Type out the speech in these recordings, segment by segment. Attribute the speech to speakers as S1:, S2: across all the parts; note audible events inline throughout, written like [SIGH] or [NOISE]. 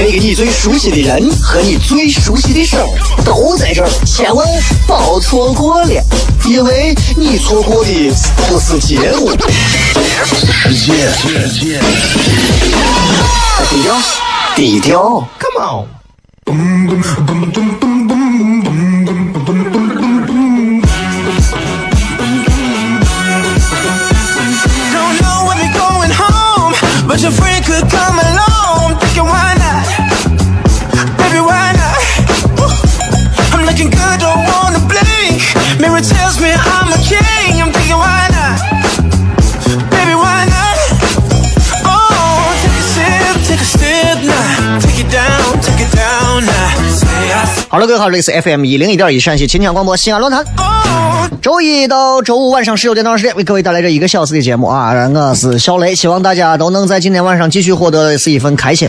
S1: 那个你最熟悉的人和你最熟悉的事儿都在这儿，千万别错过了，因为你错过的都是节目。低调，低调，Come on。
S2: 好了，各位好，这里是 FM 一零一点一陕西秦腔广播西安论坛。周一到周五晚上十九点到二十点，为各位带来这一个小时的节目啊！我是小雷，希望大家都能在今天晚上继续获得是一份开心。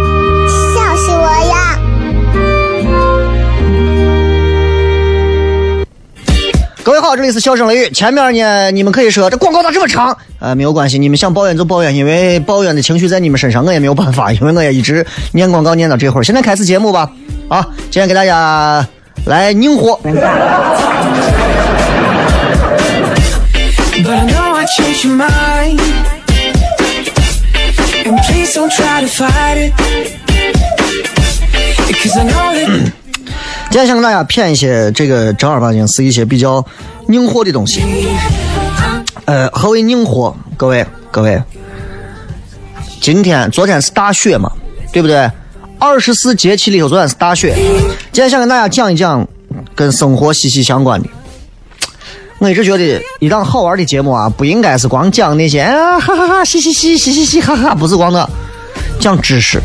S2: 各位好，这里是笑声雷雨。前面呢，你们可以说这广告咋这么长？呃，没有关系，你们想抱怨就抱怨，因为抱怨的情绪在你们身上，我也没有办法，因为我也一直念广告念到这会儿。现在开始节目吧，啊，今天给大家来拧火。今天想跟大家谝一些这个正儿八经是一些比较拧火的东西。呃，何为拧火？各位各位，今天昨天是大雪嘛，对不对？二十四节气里头，昨天是大雪。今天想跟大家讲一讲跟生活息息相关的。我一直觉得一档好玩的节目啊，不应该是光讲那些啊哈哈哈，嘻嘻嘻，嘻嘻嘻，哈哈，不是光那讲知识。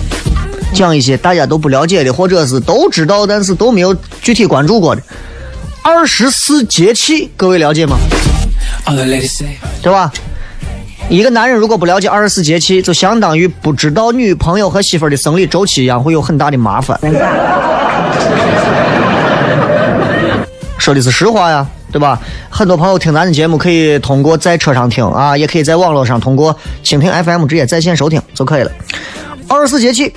S2: 讲一些大家都不了解的，或者是都知道但是都没有具体关注过的二十四节气，各位了解吗.对吧？一个男人如果不了解二十四节气，就相当于不知道女朋友和媳妇儿的生理周期一样，会有很大的麻烦。[LAUGHS] 说的是实话呀，对吧？很多朋友听咱的节目，可以通过在车上听啊，也可以在网络上通过蜻蜓 FM 直接在线收听就可以了。二十四节气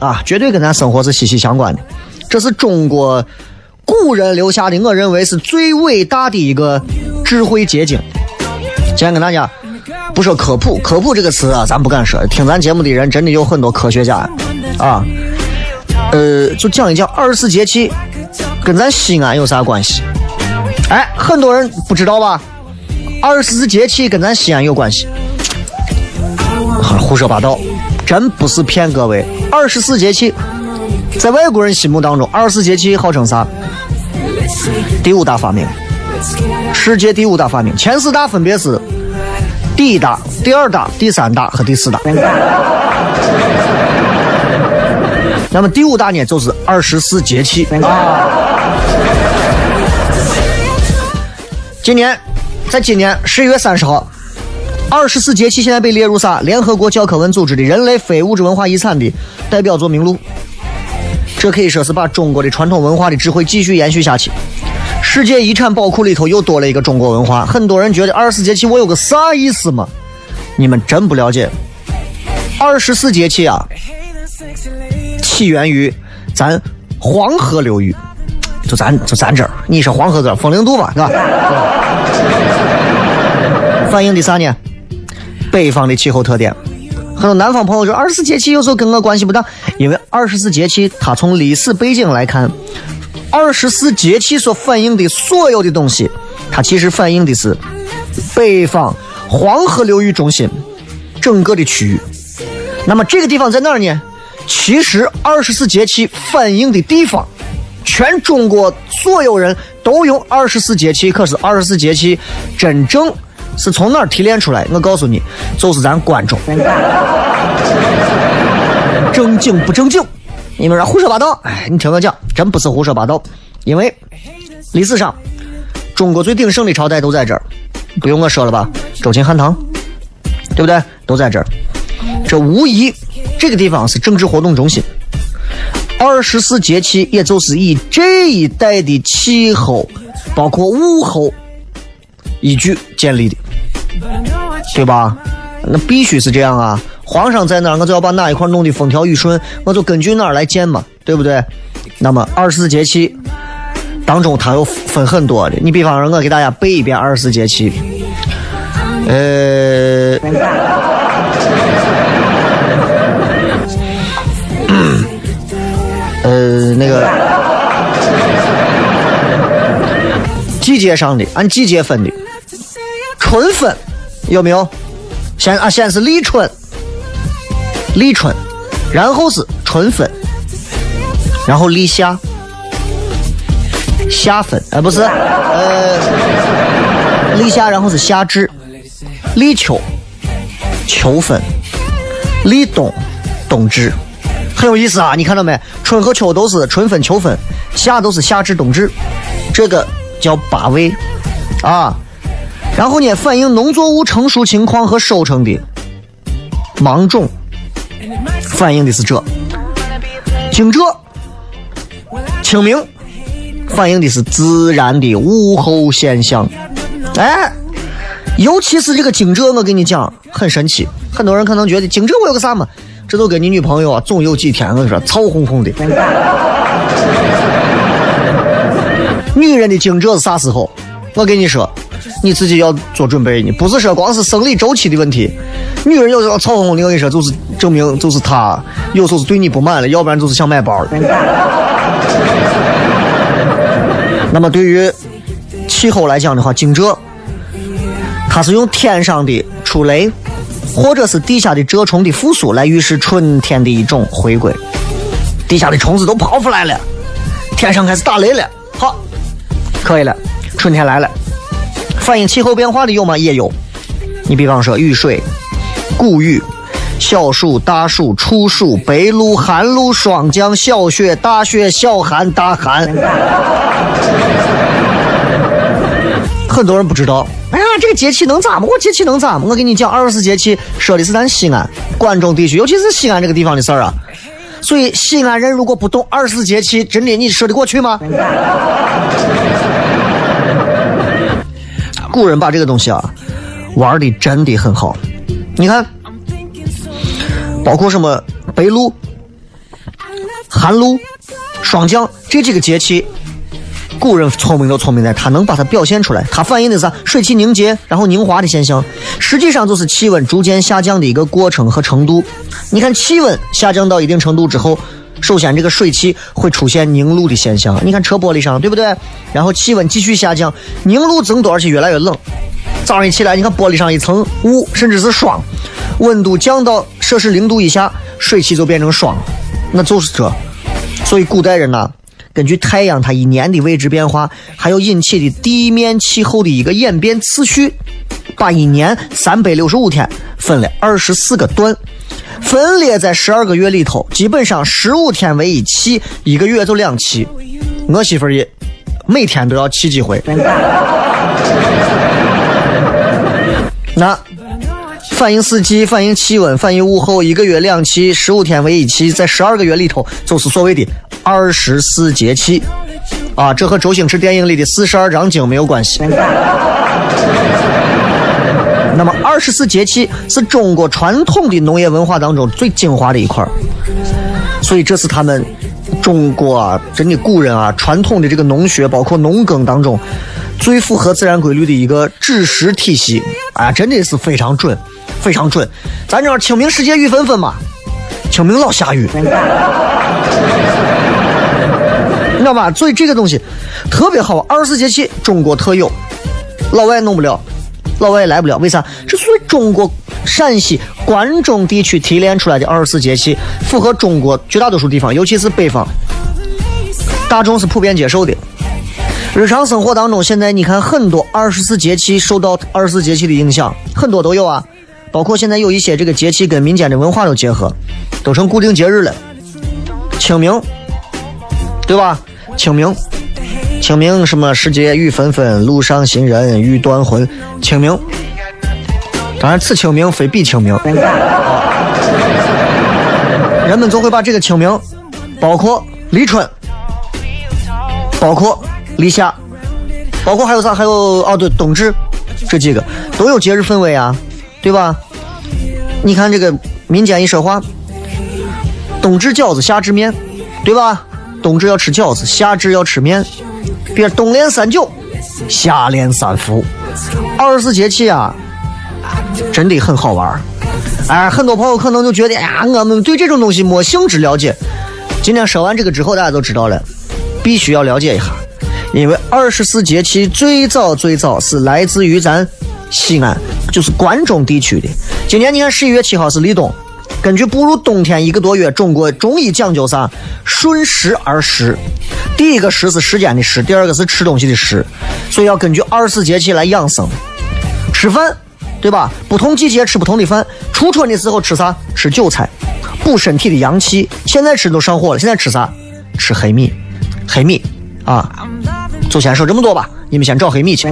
S2: 啊，绝对跟咱生活是息息相关的。这是中国古人留下的，我认为是最伟大的一个智慧结晶。今天跟大家不说科普，科普这个词啊，咱不敢说。听咱节目的人真的有很多科学家啊。呃，就讲一讲二十四节气跟咱西安有啥关系？哎，很多人不知道吧？二十四节气跟咱西安有关系。胡说八道，真不是骗各位。二十四节气，在外国人心目当中，二十四节气号称啥？第五大发明，世界第五大发明。前四大分别是第一大、第二大、第三大和第四大。[LAUGHS] 那么第五大呢，就是二十四节气。今年，在今年十一月三十号，二十四节气现在被列入啥？联合国教科文组织的人类非物质文化遗产的代表作名录。这可以说是把中国的传统文化的智慧继续延续下去。世界遗产宝库里头又多了一个中国文化。很多人觉得二十四节气我有个啥意思嘛？你们真不了解。二十四节气啊，起源于咱黄河流域，就咱就咱这儿，你是黄河这儿，风陵渡嘛，是吧？[LAUGHS] 反映的啥呢？北方的气候特点。很多南方朋友说，二十四节气有时候跟我关系不大，因为二十四节气它从历史背景来看，二十四节气所反映的所有的东西，它其实反映的是北方黄河流域中心整个的区域。那么这个地方在哪儿呢？其实二十四节气反映的地方，全中国所有人都用二十四节气，可是二十四节气真正是从哪儿提炼出来？我告诉你，就是咱关中。正经不正经？你们说胡说八道？哎，你听我讲，真不是胡说八道，因为历史上中国最鼎盛的朝代都在这儿，不用我说了吧？周秦汉唐，对不对？都在这儿。这无疑，这个地方是政治活动中心。二十四节气，也就是以这一带的气候，包括物候依据建立的，对吧？那必须是这样啊！皇上在哪儿，我就要把哪一块弄得风调雨顺，我就根据哪儿来建嘛，对不对？那么二十四节气当中，它又分很多的。你比方说，我给大家背一遍二十四节气，呃。呃，那个季节上的，按季节分的，春分有没有？先啊，先是立春，立春，然后是春分，然后立夏，夏分，哎，不是，呃，立夏，然后是夏至，立秋，秋分，立冬，冬至。很有意思啊！你看到没？春和秋都是春分、秋分，夏都是夏至、冬至，这个叫八位啊。然后呢，反映农作物成熟情况和收成的芒种，反映的是这。惊蛰、清明，反映的是自然的物候现象。哎，尤其是这个惊蛰，我跟你讲，很神奇。很多人可能觉得惊蛰我有个啥嘛？这都跟你女朋友啊，总有几天，我跟你说，臭烘烘的。女人的惊蛰是啥时候？我跟你说，你自己要做准备呢，不是说光是生理周期的问题。女人有时候臭烘烘的，我跟你说，就是证明就是她有时候是对你不满了，要不然就是想买包了。[LAUGHS] 那么对于气候来讲的话，惊蛰，它是用天上的出雷。或者是地下的蛰虫的复苏来预示春天的一种回归，地下的虫子都跑出来了，天上开始打雷了，好，可以了，春天来了。反映气候变化的有吗？也有。你比方说雨水、谷雨、小暑、大暑、处暑、白露、寒露、霜降、小雪、大雪、小寒、大寒。很多人不知道。哎呀这个节气能咋么？我节气能咋么？我给你讲，二十四节气说的是咱西安、关中地区，尤其是西安这个地方的事儿啊。所以西安人如果不懂二十四节气，真的你说得过去吗？古人把这个东西啊玩的真的很好。你看，包括什么白露、寒露、霜降这几个节气。古人聪明就聪明在，他能把它表现出来。它反映的是水汽凝结然后凝华的现象，实际上就是气温逐渐下降的一个过程和程度。你看，气温下降到一定程度之后，首先这个水汽会出现凝露的现象。你看车玻璃上，对不对？然后气温继续下降，凝露增多，而且越来越冷。早上一起来，你看玻璃上一层雾，甚至是霜。温度降到摄氏零度以下，水汽就变成霜，那就是这。所以古代人呐。根据太阳它一年的位置变化，还有引起的地面气候的一个演变次序，把一年三百六十五天分了二十四个段，分裂在十二个月里头，基本上十五天为一期，一个月就两期。我媳妇儿也每天都要气几回。那反映四季，反映气温，反映物候，一个月两期，十五天为一期，在十二个月里头，就是所谓的。二十四节气，啊，这和周星驰电影里的四十二章经没有关系。那么，二十四节气是中国传统的农业文化当中最精华的一块所以这是他们中国啊，真的古人啊，传统的这个农学，包括农耕当中，最符合自然规律的一个知识体系，啊，真的是非常准，非常准。咱这清明时节雨纷纷嘛，清明老下雨，你知道吧？所以这个东西特别好，二十四节气中国特有，老外弄不了，老外也来不了，为啥？这属于中国陕西关中地区提炼出来的二十四节气，符合中国绝大多数地方，尤其是北方，大众是普遍接受的。日常生活当中，现在你看很多二十四节气受到二十四节气的影响，很多都有啊，包括现在有一些这个节气跟民间的文化都结合，都成固定节日了。清明，对吧？清明，清明什么时节雨纷纷，路上行人欲断魂。清明，当然此清明非彼清明。人们就会把这个清明，包括立春，包括立夏，包括还有啥？还有哦，对，冬至，这几个都有节日氛围啊，对吧？你看这个民间一说话，冬至饺子，夏至面，对吧？冬至要吃饺子，夏至要吃面，别冬练三九，夏练三伏，二十四节气啊，真的很好玩儿。哎，很多朋友可能就觉得，哎呀，我们对这种东西没兴致了解。今天说完这个之后，大家都知道了，必须要了解一下，因为二十四节气最早最早是来自于咱西安，就是关中地区的。今年你看十一月七号是立冬，根据步入冬天一个多月，中国中医讲究啥？顺时而食。第一个时是时间的时，第二个是吃东西的时，所以要根据二十四节气来养生。吃饭，对吧？不同季节吃不同的饭。初春的时候吃啥？吃韭菜，补身体的阳气。现在吃都上火了，现在吃啥？吃黑米，黑米啊！就先说这么多吧，你们先找黑米去。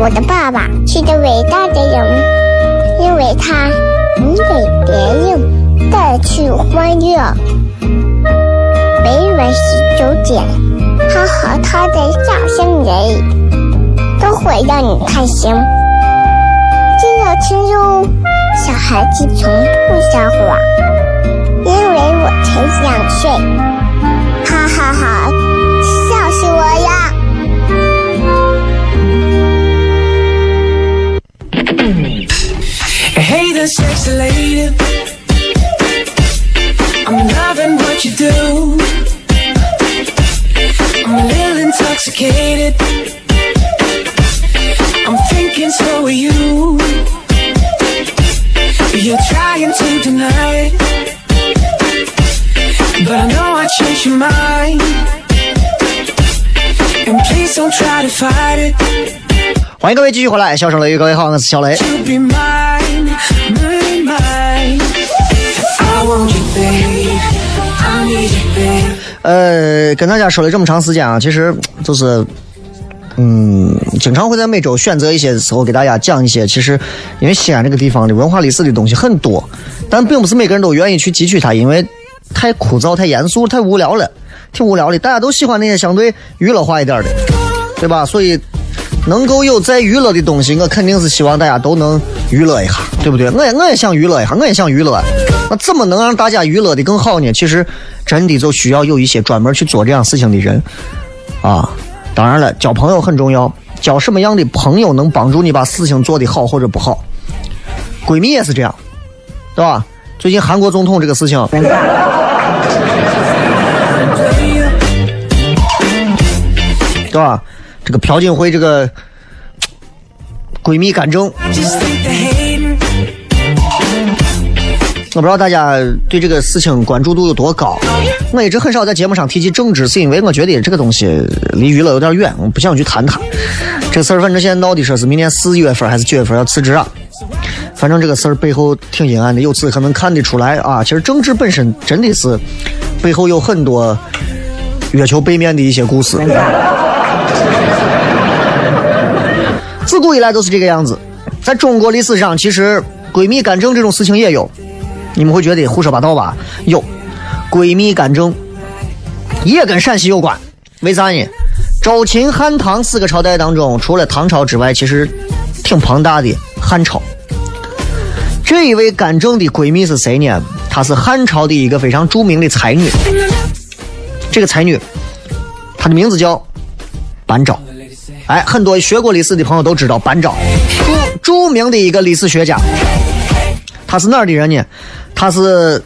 S3: 我的爸爸是个伟大的人，因为他能给别人带去欢乐。每晚十九点，他和他的笑声人，都会让你开心。记得听哟，小孩子从不撒谎，因为我才两岁。哈哈哈，笑死我呀！
S4: Hey there, sexy lady. I'm loving what you do. I'm a little intoxicated. I'm thinking so are you. You're trying to deny it. But I know I changed your mind. And please don't try to fight it.
S2: 欢迎各位继续回来，笑声雷雨，各位好，我是小雷。 呃，跟大家说了这么长时间啊，其实就是，嗯，经常会在每周选择一些时候给大家讲一些，其实因为西安这个地方的文化历史的东西很多，但并不是每个人都愿意去汲取它，因为太枯燥、太严肃、太无聊了，挺无聊的。大家都喜欢那些相对娱乐化一点的，对吧？所以能够有在娱乐的东西，我肯定是希望大家都能娱乐一下，对不对？我也我也想娱乐一下，我也想娱乐。那怎么能让大家娱乐的更好呢？其实真的就需要有一些专门去做这样事情的人啊。当然了，交朋友很重要，交什么样的朋友能帮助你把事情做得好或者不好。闺蜜也是这样，对吧？最近韩国总统这个事情，[LAUGHS] 对吧？这个朴槿惠这个闺蜜干政，我不知道大家对这个事情关注度有多高。我一直很少在节目上提及政治，是因为我觉得这个东西离娱乐有点远，我不想去谈它。这事儿反正现在闹的说是明年四月份还是九月份要辞职啊。反正这个事儿背后挺阴暗的，由此可能看得出来啊，其实政治本身真的是背后有很多月球背面的一些故事。自古以来都是这个样子，在中国历史上，其实闺蜜干政这种事情也有。你们会觉得胡说八道吧？有，闺蜜干政也跟陕西有关，为啥呢？周、秦、汉、唐四个朝代当中，除了唐朝之外，其实挺庞大的汉朝。这一位干政的闺蜜是谁呢？她是汉朝的一个非常著名的才女。这个才女，她的名字叫班昭。哎，很多学过历史的朋友都知道班昭，著著名的一个历史学家。他是哪儿的人呢？他是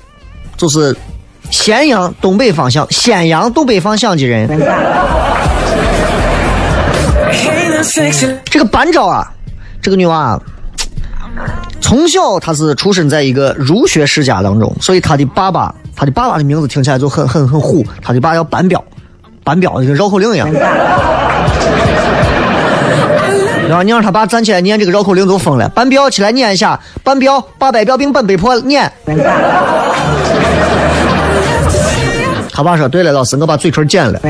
S2: 就是咸阳东北方向，咸阳东北方向的人。这个班昭啊，这个女娃，从小她是出生在一个儒学世家当中，所以她的爸爸，她的爸爸的名字听起来就很很很虎，她的爸叫班彪，班彪就跟绕口令一样。然后你让他爸站起来念这个绕口令都疯了，班彪起来念一下，班彪八百标兵奔北坡念。他爸说：“对了，老师，我把嘴唇剪了。”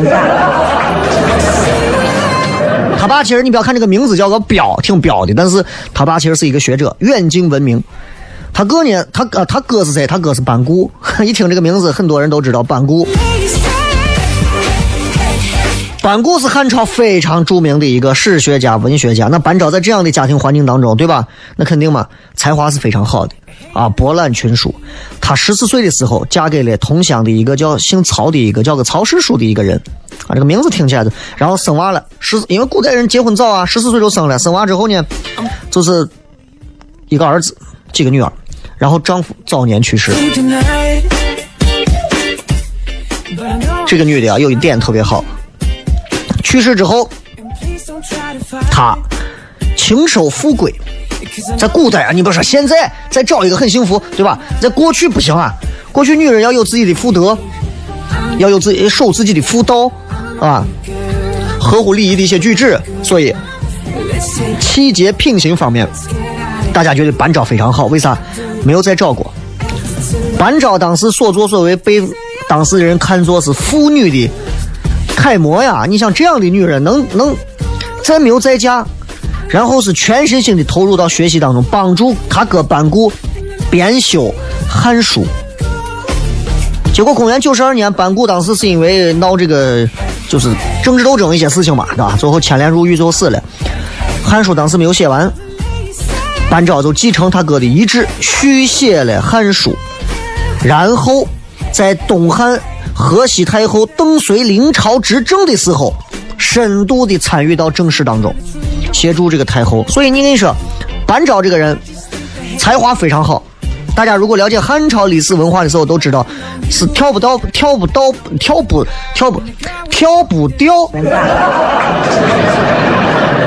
S2: 他爸其实你不要看这个名字叫个彪，挺彪的，但是他爸其实是一个学者，远近闻名。他哥呢，他哥他哥是谁？他哥是班固。[LAUGHS] 一听这个名字，很多人都知道班固。班固是汉朝非常著名的一个史学家、文学家。那班昭在这样的家庭环境当中，对吧？那肯定嘛，才华是非常好的啊，博览群书。她十四岁的时候，嫁给了同乡的一个叫姓曹的一个叫个曹世书的一个人啊，这个名字听起来的。然后生娃了，十因为古代人结婚早啊，十四岁就生了。生娃之后呢，就是一个儿子，几个女儿。然后丈夫早年去世。这个女的啊，有一点特别好。去世之后，他轻收富贵。在古代啊，你不说现在再找一个很幸福，对吧？在过去不行啊，过去女人要有自己的妇德，要有自己守自己的妇道，啊，合乎礼仪的一些举止。所以，气节品行方面，大家觉得班昭非常好。为啥？没有再找过。班昭当时所作所为被当时人看作是妇女的。楷模呀！你像这样的女人，能能再没有再嫁，然后是全身心的投入到学习当中，帮助他哥班固编修《汉书》。结果公元九十二年，班固当时是因为闹这个就是政治斗争一些事情嘛，对吧？最后牵连入狱，最后死了。《汉书》当时没有写完，班昭就继承他哥的遗志，续写了《汉书》，然后在东汉。河西太后邓绥临朝执政的时候，深度的参与到政事当中，协助这个太后。所以你跟你说，班昭这个人才华非常好。大家如果了解汉朝历史文化的时候，都知道是跳不到、跳不到、跳不、跳不、跳不掉。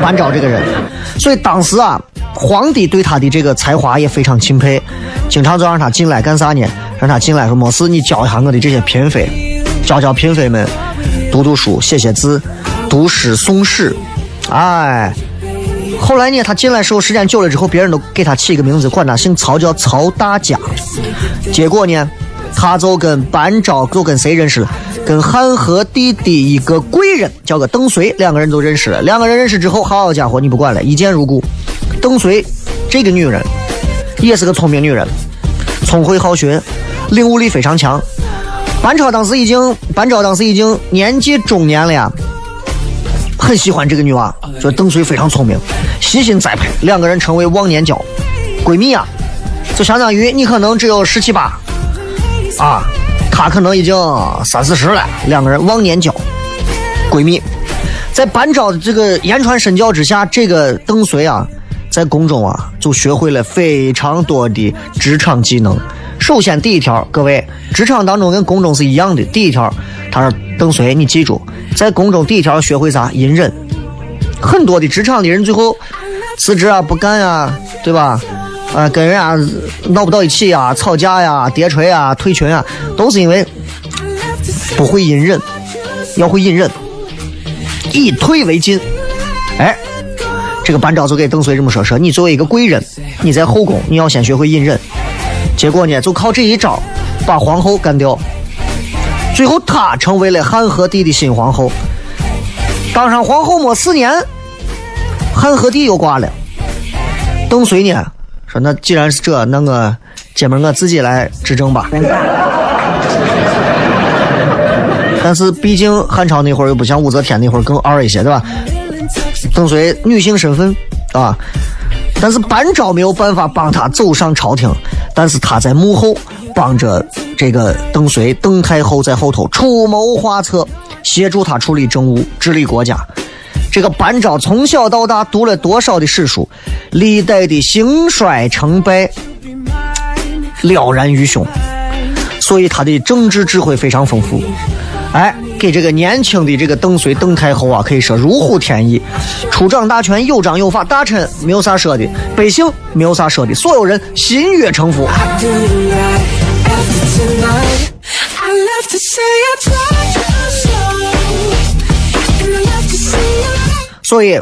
S2: 班昭这个人，所以当时啊，皇帝对他的这个才华也非常钦佩，经常就让他进来干啥呢？让他进来说：“没事，你教一下我的这些嫔妃，教教嫔妃们读读书、写写字、读诗诵诗。”哎，后来呢，他进来时候时间久了之后，别人都给他起一个名字，管他姓曹，叫曹大家。结果呢，他就跟班昭就跟谁认识了？跟汉和帝的一个贵人，叫个邓绥，两个人就认识了。两个人认识之后，好家伙，你不管了，一见如故。邓绥这个女人也是个聪明女人，聪慧好学。领悟力非常强，班超当时已经，班超当时已经年纪中年了呀，很喜欢这个女娃，说邓绥非常聪明，悉心栽培，两个人成为忘年交，闺蜜啊，就相当于你可能只有十七八，啊，她可能已经三四十了，两个人忘年交，闺蜜，在班超的这个言传身教之下，这个邓绥啊，在宫中啊，就学会了非常多的职场技能。首先，第一条，各位，职场当中跟宫中是一样的。第一条，他说：“邓绥，你记住，在宫中第一条学会啥？隐忍。很多的职场的人最后辞职啊，不干呀，对吧？啊，跟人家闹不到一起呀，吵架呀，跌锤啊，退群啊，都是因为 [LAUGHS] 不会隐忍。要会隐忍，以退为进。这个班昭就给邓绥这么说：说你作为一个贵人，你在后宫，你要先学会隐忍。”结果呢，就靠这一招，把皇后干掉。最后，她成为了汉和帝的新皇后。当上皇后没四年，汉和帝又挂了。邓绥呢，说那既然是这，那我姐们我自己来执政吧。但是毕竟汉朝那会儿又不像武则天那会儿更二一些，对吧？邓绥女性身份啊，但是班昭没有办法帮他走上朝廷，但是他在幕后帮着这个邓绥邓太后在后头出谋划策，协助他处理政务，治理国家。这个班昭从小到大读了多少的史书，历代的兴衰成败了然于胸，所以他的政治智慧非常丰富。哎，给这个年轻的这个邓绥邓太后啊，可以说如虎添翼，出掌大权，有章有法，大臣没有啥说的，百姓没有啥说的，所有人心悦诚服。所以，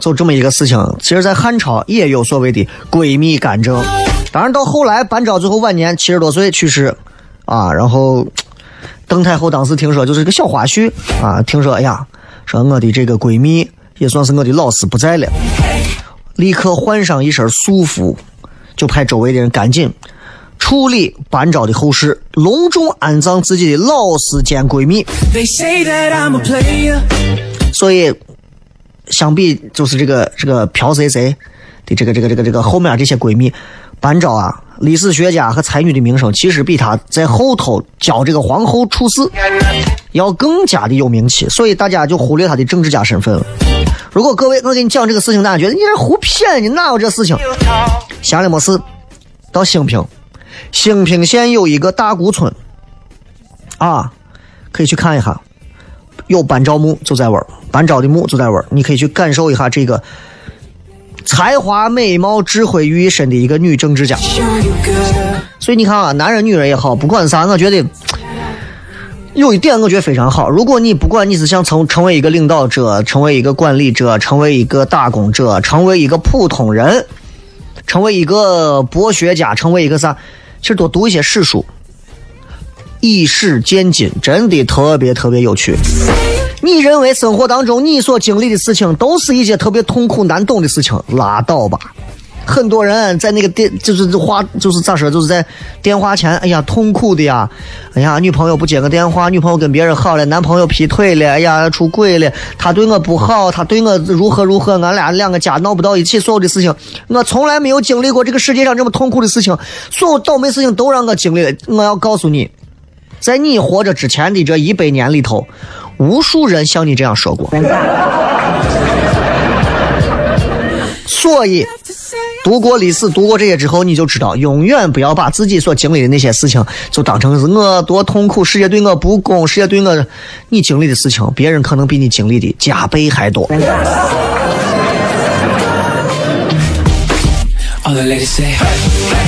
S2: 就这么一个事情，其实，在汉朝也有所谓的闺蜜干政。当然，到后来，班昭最后晚年七十多岁去世，啊，然后邓太后当时听说就是个小花絮啊，听说哎呀，说我的这个闺蜜也算是我的老师不在了，立刻换上一身素服，就派周围的人赶紧处理班昭的后事，隆重安葬自己的老师兼闺蜜。所以，相比就是这个这个朴谁谁的这个这个这个这个后面这些闺蜜，班昭啊，历史学家和才女的名声，其实比她在后头教这个皇后处事要更加的有名气，所以大家就忽略她的政治家身份了。如果各位我给你讲这个事情，大家觉得你是胡骗的，哪有这事情？闲了没事，到兴平，兴平县有一个大沽村，啊，可以去看一下。有班昭墓就在玩儿，班昭的墓就在玩儿，你可以去感受一下这个才华、美貌、智慧于一身的一个女政治家。所以你看啊，男人女人也好，不管啥，我觉得有一点我觉得非常好。如果你不管你是想成成为一个领导者，成为一个管理者，成为一个打工者，成为一个普通人，成为一个博学家，成为一个啥，其实多读一些史书，以史鉴今，真的特别特别有趣。你认为生活当中你所经历的事情都是一些特别痛苦难懂的事情，拉倒吧。很多人在那个电，就是话，就是咋说，就是在电话前，哎呀，痛苦的呀，哎呀，女朋友不接个电话，女朋友跟别人好了，男朋友劈腿了，哎呀，出轨了，他对我不好，他对我如何如何，俺俩两个家闹不到一起，所有的事情，我从来没有经历过这个世界上这么痛苦的事情，所有倒霉事情都让我经历了。我要告诉你，在你活着之前的这一百年里头，无数人像你这样说过。所以，读过历史，读过这些之后，你就知道，永远不要把自己所经历的那些事情，就当成是我多痛苦，世界对我不公，世界对我，你经历的事情，别人可能比你经历的加倍还多。
S4: All the ladies say, hey. All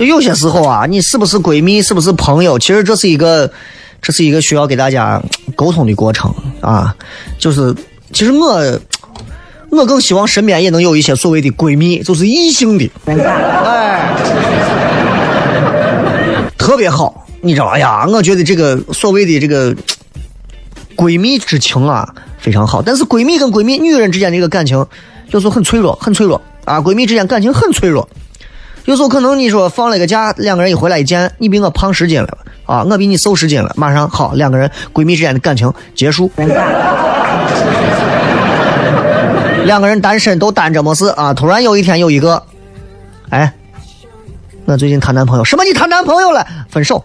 S2: 就有些时候啊，你是不是闺蜜，是不是朋友，其实这是一个，这是一个需要给大家沟通的过程啊。就是，其实我，我更希望身边也能有一些所谓的闺蜜，就是异性的，哎，特别好，你知道？哎呀，我觉得这个所谓的这个闺蜜之情啊，非常好。但是闺蜜跟闺蜜，女人之间的这个感情，有时候很脆弱，很脆弱啊。闺蜜之间感情很脆弱。有时候可能你说放了个假，两个人一回来一见，你比我胖十斤了啊，我比你瘦十斤了，马上好，两个人闺蜜之间的感情结束。两个人单身都单着没事啊，突然有一天有一个，哎，我最近谈男朋友，什么你谈男朋友了？分手。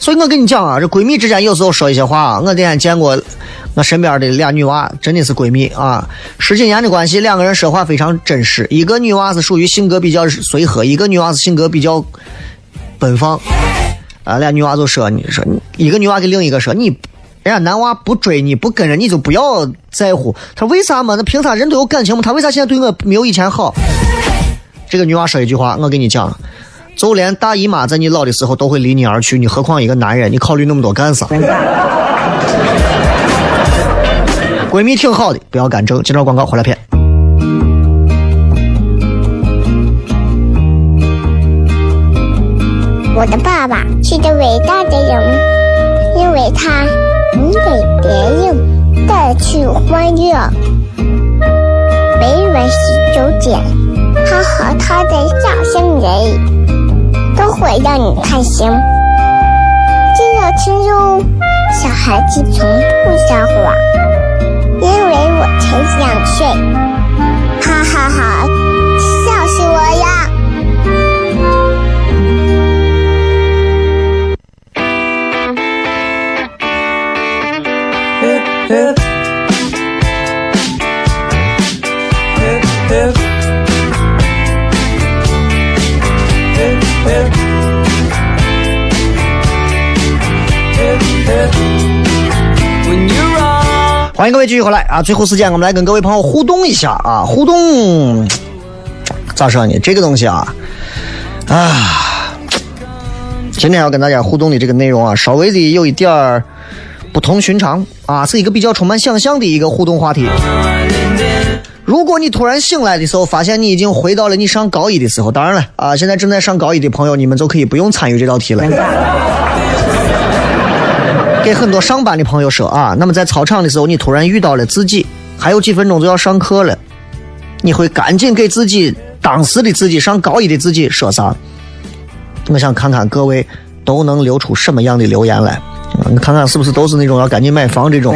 S2: 所以我跟你讲啊，这闺蜜之间有时候说一些话啊，我那天见过我身边的俩女娃，真的是闺蜜啊，十几年的关系，两个人说话非常真实。一个女娃是属于性格比较随和，一个女娃是性格比较奔放。啊，俩女娃就说你说，一个女娃给另一个说你，人家男娃不追你不跟着你就不要在乎。他为啥嘛？那凭啥人都有感情嘛？他为啥现在对我没有以前好？这个女娃说一句话，我跟你讲。就连大姨妈在你老的时候都会离你而去，你何况一个男人？你考虑那么多干啥？闺蜜挺好的，不要干正。接着广告回来片。
S3: 我的爸爸是个伟大的人，因为他能给别人带去欢乐。每晚十九点，他和他的笑声人，都会让你开心。记得听哟，小孩子从不撒谎，因为我才两岁。哈哈哈，笑死我呀！
S2: 欢迎各位继续回来啊！最后时间我们来跟各位朋友互动一下啊！互动咋说呢？这个东西啊啊，今天要跟大家互动的这个内容啊，稍微的有一点儿不同寻常啊，是一个比较充满想象的一个互动话题。如果你突然醒来的时候，发现你已经回到了你上高一的时候，当然了啊，现在正在上高一的朋友，你们就可以不用参与这道题了。给很多上班的朋友说啊，那么在操场的时候，你突然遇到了自己，还有几分钟就要上课了，你会赶紧给自己当时的自己上高一的自己说啥？我想看看各位都能留出什么样的留言来，啊你看看是不是都是那种要赶紧买房这种。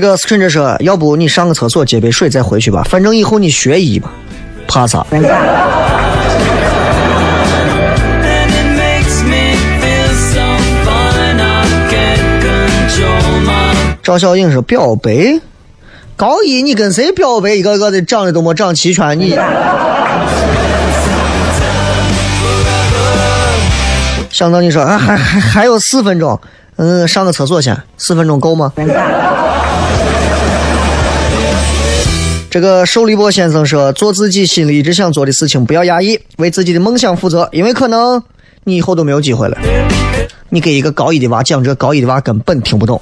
S2: 这个 stranger 说，要不你上个厕所接杯水再回去吧，反正以后你学医吧，怕啥？赵小颖说表白，高一你跟谁表白？一个个的长得都没长齐全，你。想到你说啊，还还还有四分钟，嗯，上个厕所先，四分钟够吗？这个寿立波先生说：“做自己心里一直想做的事情，不要压抑，为自己的梦想负责，因为可能你以后都没有机会了。”你给一个高一的娃讲这，高一的娃根本听不懂。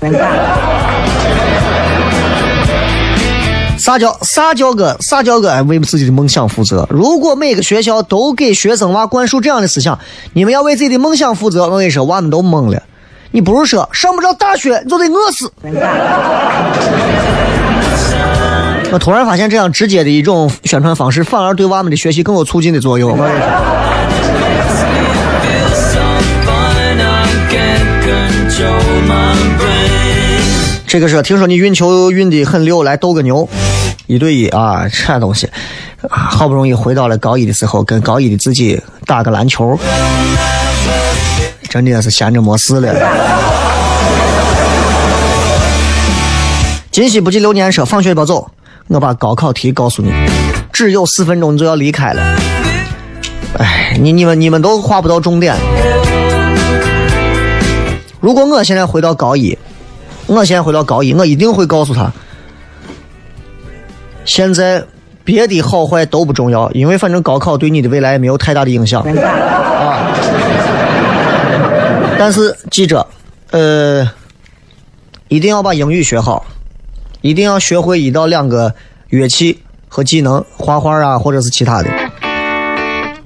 S2: 啥叫啥叫个啥叫个为自己的梦想负责？如果每个学校都给学生娃灌输这样的思想，你们要为自己的梦想负责，我跟你说，娃们都懵了。你不是说上不了大学你就得饿死？我突然发现这样直接的一种宣传方式，反而对娃们的学习更有促进的作用。这个是听说你运球运的很溜，来斗个牛，一对一啊，这东西啊，好不容易回到了高一的时候，跟高一的自己打个篮球，真的是闲着没事了。今夕不记流年说，放学别走，我把高考题告诉你，只有四分钟你就要离开了。哎，你你们你们都划不到重点。如果我现在回到高一，我现在回到高一，我一定会告诉他，现在别的好坏都不重要，因为反正高考对你的未来没有太大的影响啊。但是记着，呃，一定要把英语学好，一定要学会一到两个乐器和技能，画画啊，或者是其他的，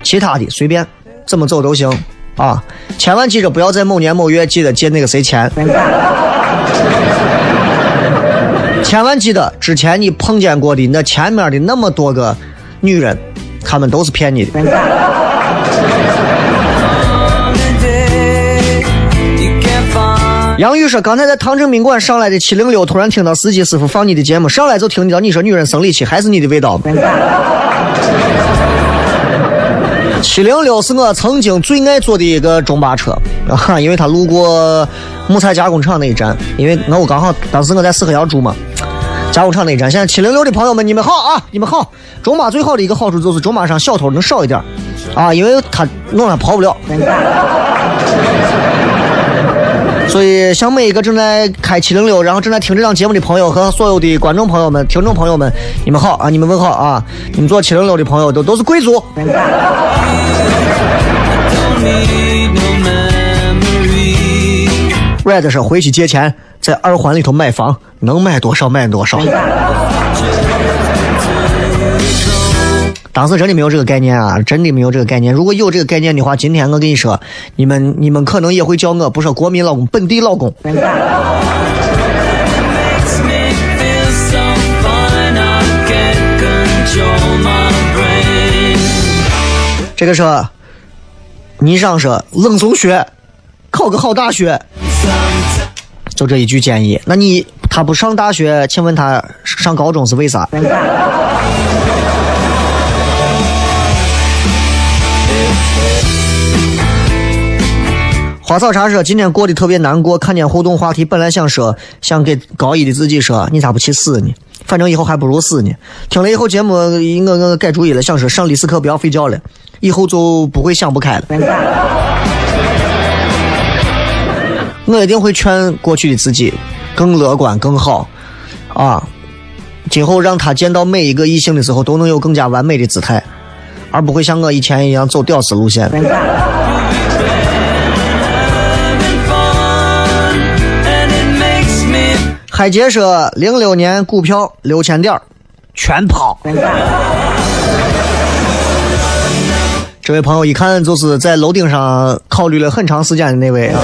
S2: 其他的随便怎么走都行啊。千万记着，不要在某年某月记得借那个谁钱。千万记得，之前你碰见过的那前面的那么多个女人，她们都是骗你的。杨宇说，刚才在唐城宾馆上来的七零六，突然听到司机师傅放你的节目，上来就听到你说女人生理期还是你的味道？七零六是我曾经最爱坐的一个中巴车啊，[LAUGHS] 因为它路过木材加工厂那一站，因为我刚好当时我在四合窑住嘛，加工厂那一站。现在七零六的朋友们，你们好啊，你们好！中巴最好的一个好处就是中巴上小偷能少一点啊，因为他弄上跑不了。所以，向每一个正在开七零六，然后正在听这档节目的朋友和所有的观众朋友们、听众朋友们，你们好啊！你们问好啊！你们坐七零六的朋友都都是贵族。Red 说回去借钱，在二环里头买房，能买多少买多少。当时真的没有这个概念啊，真的没有这个概念。如果有这个概念的话，今天我跟你说，你们你们可能也会叫我不说国民老公，本地老公。这个说，你上说冷中学，考个好大学，就这一句建议。那你他不上大学，请问他上高中是为啥？花草茶说今天过得特别难过，看见互动话题，本来想说，想给高一的自己说，你咋不去死呢？反正以后还不如死呢。听了以后节目，我我改主意了，想说上历史课不要睡觉了，以后就不会想不开了。我一定会劝过去的自己更乐观、更好啊！今后让他见到每一个异性的时候，都能有更加完美的姿态，而不会像我以前一样走屌丝路线。海杰说，零六年股票六千点全抛。这位朋友一看就是在楼顶上考虑了很长时间的那位啊。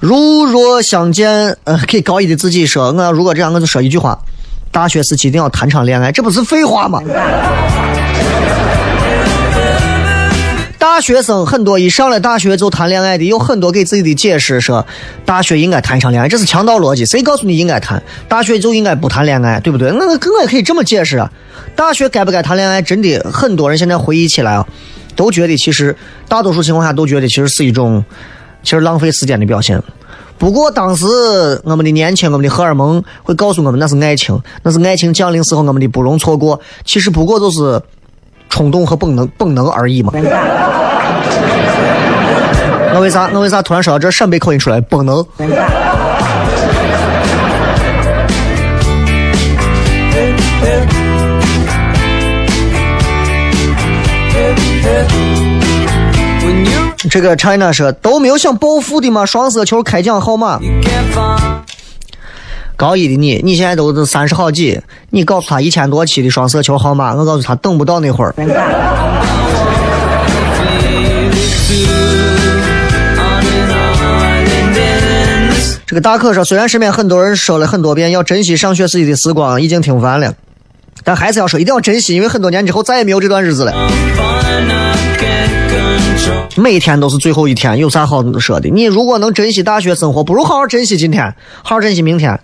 S2: 如若相见，呃，给高一的自己说，我如果这样，我就说一句话：大学时期一定要谈场恋爱，这不是废话吗？大学生很多一上了大学就谈恋爱的，有很多给自己的解释说，大学应该谈一场恋爱，这是强盗逻辑。谁告诉你应该谈？大学就应该不谈恋爱，对不对？那我我也可以这么解释啊。大学该不该谈恋爱？真的很多人现在回忆起来啊，都觉得其实大多数情况下都觉得其实是一种其实浪费时间的表现。不过当时我们的年轻，我们的荷尔蒙会告诉我们那是爱情，那是爱情降临时候我们的不容错过。其实不过就是冲动和本能本能而已嘛。我为啥我为啥突然说到这陕北口音出来？本能。这个 China 说都没有想暴富的吗？双色球开奖号码高一的你，你现在都是三十好几，你告诉他一千多期的双色球号码，我告诉他等不到那会儿。这个大可说，虽然身边很多人说了很多遍要珍惜上学时期的时光，已经听烦了，但还是要说一定要珍惜，因为很多年之后再也没有这段日子了。每天都是最后一天，有啥好说的？你如果能珍惜大学生活，不如好好珍惜今天，好好珍惜明天。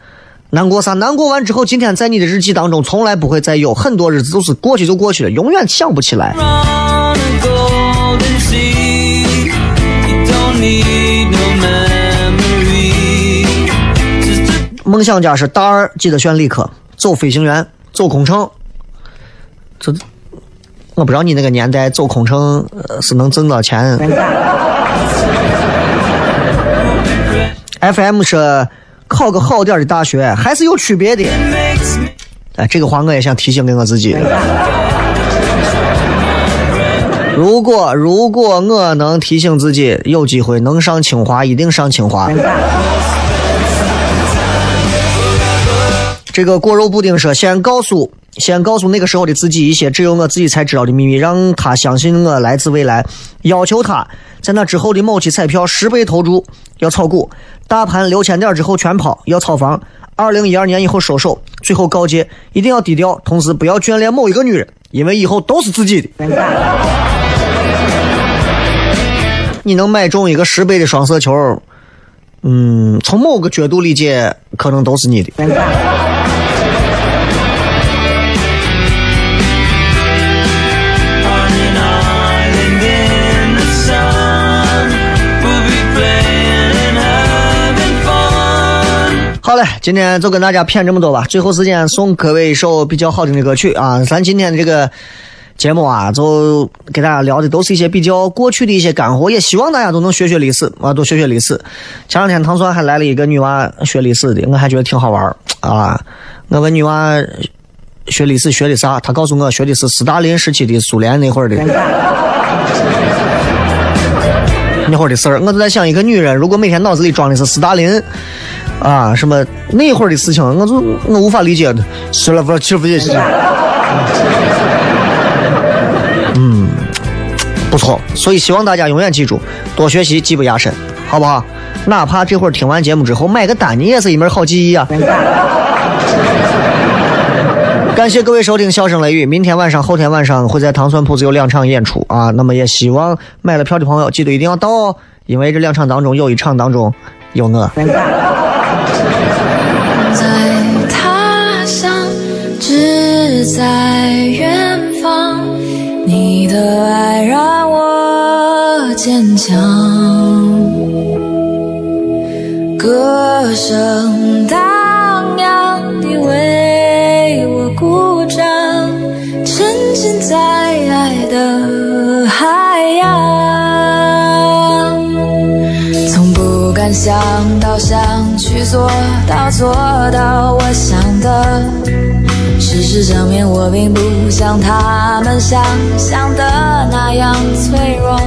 S2: 难过啥？难过完之后，今天在你的日记当中从来不会再有，很多日子都是过去就过去了，永远想不起来。梦想家是大二记得选理科，走飞行员，走空乘。这我不知道你那个年代走空乘呃是能挣到钱。[LAUGHS] FM 是考个好点的大学，还是有区别的。哎，这个话我也想提醒给我自己。如果如果我能提醒自己，有机会能上清华，一定上清华。这个果肉布丁说，先告诉先告诉那个时候的自己一些只有我自己才知道的秘密，让他相信我来自未来，要求他在那之后的某期彩票十倍投注，要炒股，大盘六千点之后全抛，要炒房，二零一二年以后收手，最后告诫一定要低调，同时不要眷恋某一个女人，因为以后都是自己的。你能买中一个十倍的双色球，嗯，从某个角度理解，可能都是你的。好嘞，今天就跟大家骗这么多吧。最后时间送各位一首比较好听的歌曲啊！咱今天的这个节目啊，就给大家聊的都是一些比较过去的一些干货，也希望大家都能学学历史啊，多学学历史。前两天唐酸还来了一个女娃学历史的，我还觉得挺好玩啊。我问女娃学历史学的啥，她告诉我学的是斯大林时期的苏联那会儿的。[LAUGHS] 那会儿的事儿，我就在想，一个女人如果每天脑子里装的是斯大林，啊，什么那会儿的事情，我就我无法理解的。是了，不是，不是，嗯，不错。所以希望大家永远记住，多学习，技不压身，好不好？哪怕这会儿听完节目之后买个单，你也是一门好技艺啊。[LAUGHS] 感谢各位收听《笑声雷雨》，明天晚上、后天晚上会在糖蒜铺子有两场演出啊。那么也希望买了票的朋友记得一定要到哦，因为这两场当中有一场当中有我。
S5: 在远方，你的爱让我坚强，歌声荡漾，你为我鼓掌，沉浸在爱的海洋。从不敢想到想去做到做到我想的，事实证明我并不像他们想象的那样脆弱，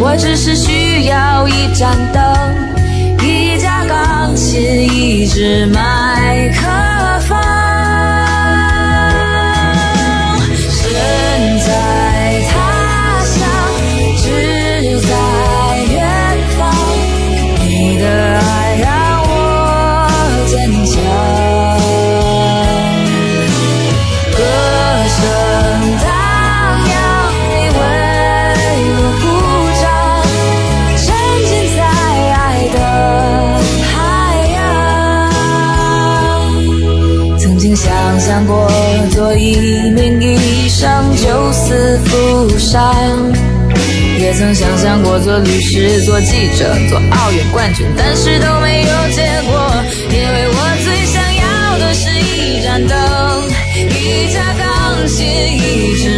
S5: 我只是需要一盏灯，一架钢琴，一支麦克。曾想象过做律师、做记者、做奥运冠军，但是都没有结果，因为我最想要的是一盏灯，一架钢琴，一支